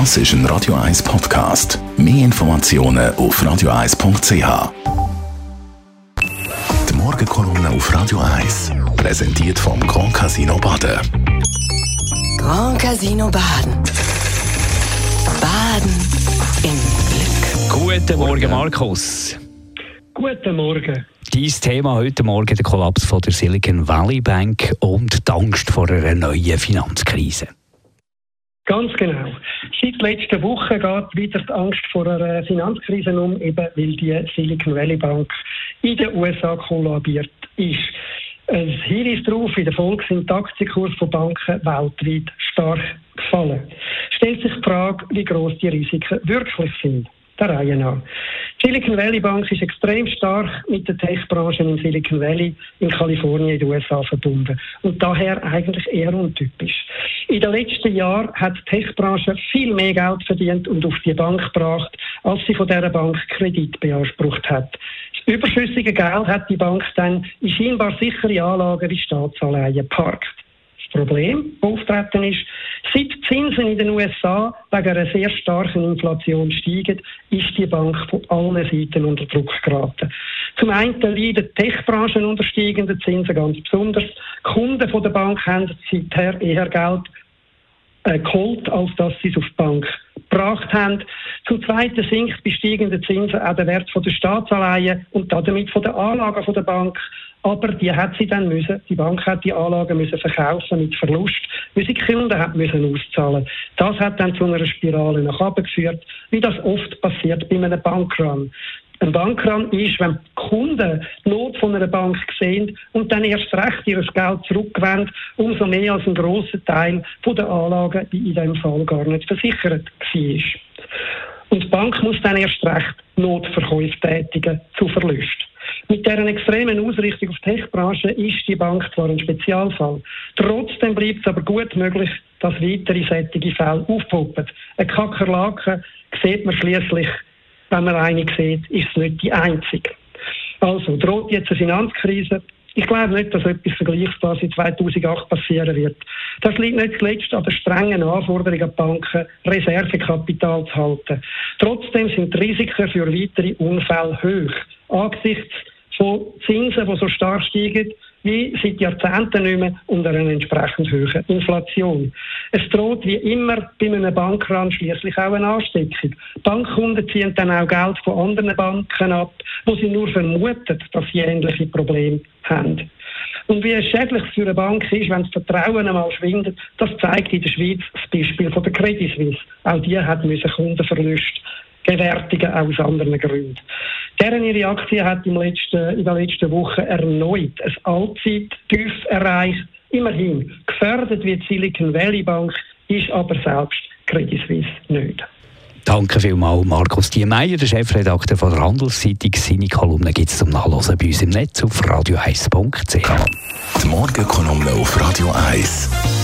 Das ist ein Radio 1 Podcast. Mehr Informationen auf radio1.ch. Die Morgenkolumne auf Radio 1 präsentiert vom Grand Casino Baden. Grand Casino Baden. Baden im Glück. Guten Morgen, Markus. Guten Morgen. Dein Thema heute Morgen der Kollaps von der Silicon Valley Bank und die Angst vor einer neuen Finanzkrise. Ganz genau. Seit letzter Woche geht wieder die Angst vor einer Finanzkrise um, eben weil die Silicon Valley Bank in den USA kollabiert ist. Ein Hinweis darauf, in der Folge sind die Aktienkurse von Banken weltweit stark gefallen. Stellt sich die Frage, wie groß die Risiken wirklich sind der Reihe nach. Silicon Valley Bank ist extrem stark mit der Tech-Branche in Silicon Valley in Kalifornien in den USA verbunden und daher eigentlich eher untypisch. In den letzten Jahren hat die Tech-Branche viel mehr Geld verdient und auf die Bank gebracht, als sie von dieser Bank Kredit beansprucht hat. Das überschüssige Geld hat die Bank dann in scheinbar sichere Anlagen wie Staatsanleihen geparkt. Problem, das auftreten ist, seit die Zinsen in den USA wegen einer sehr starken Inflation steigen, ist die Bank von allen Seiten unter Druck geraten. Zum einen leiden Tech-Branchen unter steigenden Zinsen ganz besonders. Die Kunden der Bank haben seither eher Geld äh, geholt, als dass sie es auf die Bank gebracht haben. Zum Zweiten sinkt bei steigenden Zinsen auch der Wert der Staatsanleihen und damit von der Anlagen der Bank. Aber die hat sie dann müssen, die Bank hat die Anlagen müssen verkaufen mit Verlust, weil sie die Kunden hat müssen auszahlen. Das hat dann zu einer Spirale nach oben geführt, wie das oft passiert bei einem Bankrun. Ein Bankrun ist, wenn die Kunden die Not von einer Bank sehen und dann erst recht ihr Geld zurückwenden, umso mehr als ein grosser Teil der Anlagen, die in diesem Fall gar nicht versichert war. Und die Bank muss dann erst recht Notverkäufe tätigen zu Verlust. Mit deren extremen Ausrichtung auf die Tech-Branche ist die Bank zwar ein Spezialfall. Trotzdem bleibt es aber gut möglich, dass weitere solche Fälle aufpoppen. Eine Kakerlake sieht man schließlich, wenn man eine sieht, ist es nicht die einzige. Also droht jetzt eine Finanzkrise. Ich glaube nicht, dass etwas Vergleichbares in 2008 passieren wird. Das liegt nicht zuletzt an der strengen Anforderung an Banken, Reservekapital zu halten. Trotzdem sind die Risiken für weitere Unfälle hoch. Angesichts von Zinsen, die so stark steigen, wie seit Jahrzehnten nicht mehr unter einer entsprechend hohen Inflation. Es droht wie immer bei einem Bankrun schließlich auch eine Ansteckung. Bankkunden ziehen dann auch Geld von anderen Banken ab, wo sie nur vermuten, dass sie ähnliche Probleme haben. Und wie es schädlich für eine Bank ist, wenn das Vertrauen einmal schwindet, das zeigt in der Schweiz das Beispiel von der Credit Suisse. Auch die hat müssen Kundenverlust gewärtigen, aus anderen Gründen. Deren ihre Aktie hat im letzten, in der letzten Woche erneut ein Allzeittief erreicht. Immerhin, gefördert wird Silicon Valley Bank, ist aber selbst Credit Suisse nicht. Danke vielmals, Markus Diemeyer, der Chefredakteur von der Handelszeitung. Seine Kolumne gibt es zum Nachlesen bei uns im Netz auf radio1.ch. Die Morgenkolumne auf Radio 1.